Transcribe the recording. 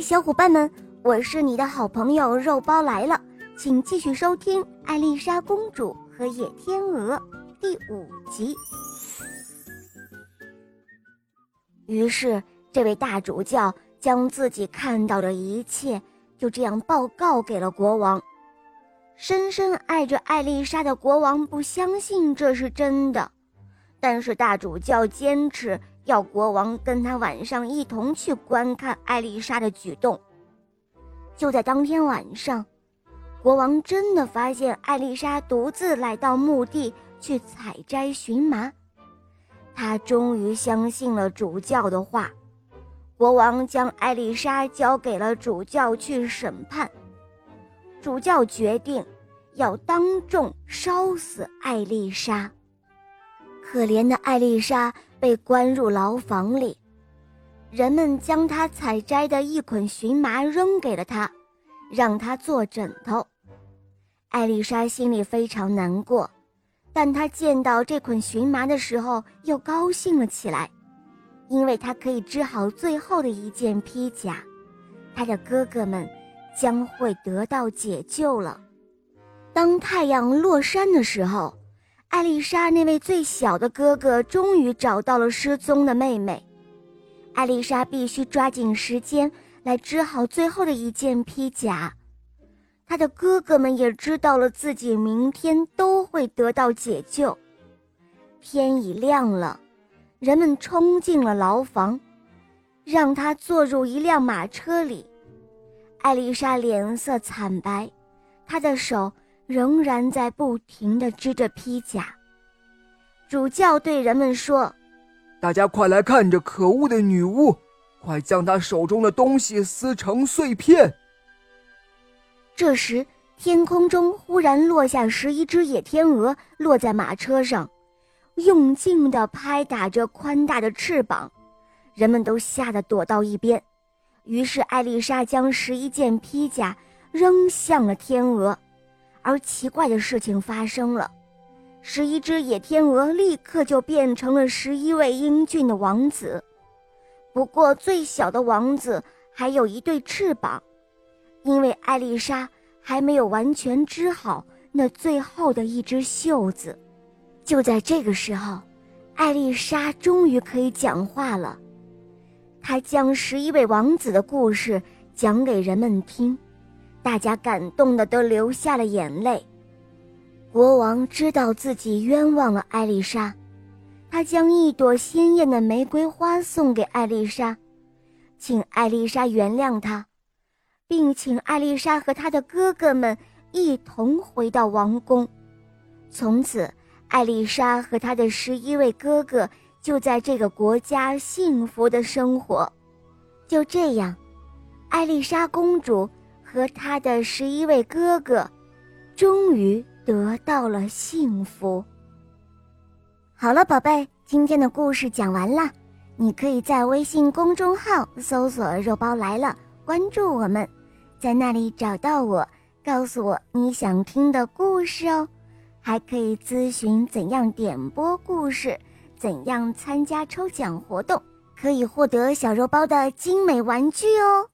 小伙伴们，我是你的好朋友肉包来了，请继续收听《艾丽莎公主和野天鹅》第五集。于是，这位大主教将自己看到的一切就这样报告给了国王。深深爱着艾丽莎的国王不相信这是真的，但是大主教坚持。要国王跟他晚上一同去观看艾丽莎的举动。就在当天晚上，国王真的发现艾丽莎独自来到墓地去采摘荨麻。他终于相信了主教的话，国王将艾丽莎交给了主教去审判。主教决定要当众烧死艾丽莎。可怜的艾丽莎。被关入牢房里，人们将她采摘的一捆荨麻扔给了她，让她做枕头。艾丽莎心里非常难过，但她见到这捆荨麻的时候又高兴了起来，因为她可以织好最后的一件披甲，她的哥哥们将会得到解救了。当太阳落山的时候。艾丽莎那位最小的哥哥终于找到了失踪的妹妹，艾丽莎必须抓紧时间来织好最后的一件披甲。她的哥哥们也知道了自己明天都会得到解救。天已亮了，人们冲进了牢房，让她坐入一辆马车里。艾丽莎脸色惨白，她的手。仍然在不停地织着披甲。主教对人们说：“大家快来看这可恶的女巫，快将她手中的东西撕成碎片。”这时，天空中忽然落下十一只野天鹅，落在马车上，用劲地拍打着宽大的翅膀，人们都吓得躲到一边。于是，艾丽莎将十一件披甲扔向了天鹅。而奇怪的事情发生了，十一只野天鹅立刻就变成了十一位英俊的王子。不过，最小的王子还有一对翅膀，因为艾丽莎还没有完全织好那最后的一只袖子。就在这个时候，艾丽莎终于可以讲话了。她将十一位王子的故事讲给人们听。大家感动的都流下了眼泪。国王知道自己冤枉了艾丽莎，他将一朵鲜艳的玫瑰花送给艾丽莎，请艾丽莎原谅他，并请艾丽莎和他的哥哥们一同回到王宫。从此，艾丽莎和他的十一位哥哥就在这个国家幸福的生活。就这样，艾丽莎公主。和他的十一位哥哥，终于得到了幸福。好了，宝贝，今天的故事讲完了。你可以在微信公众号搜索“肉包来了”，关注我们，在那里找到我，告诉我你想听的故事哦。还可以咨询怎样点播故事，怎样参加抽奖活动，可以获得小肉包的精美玩具哦。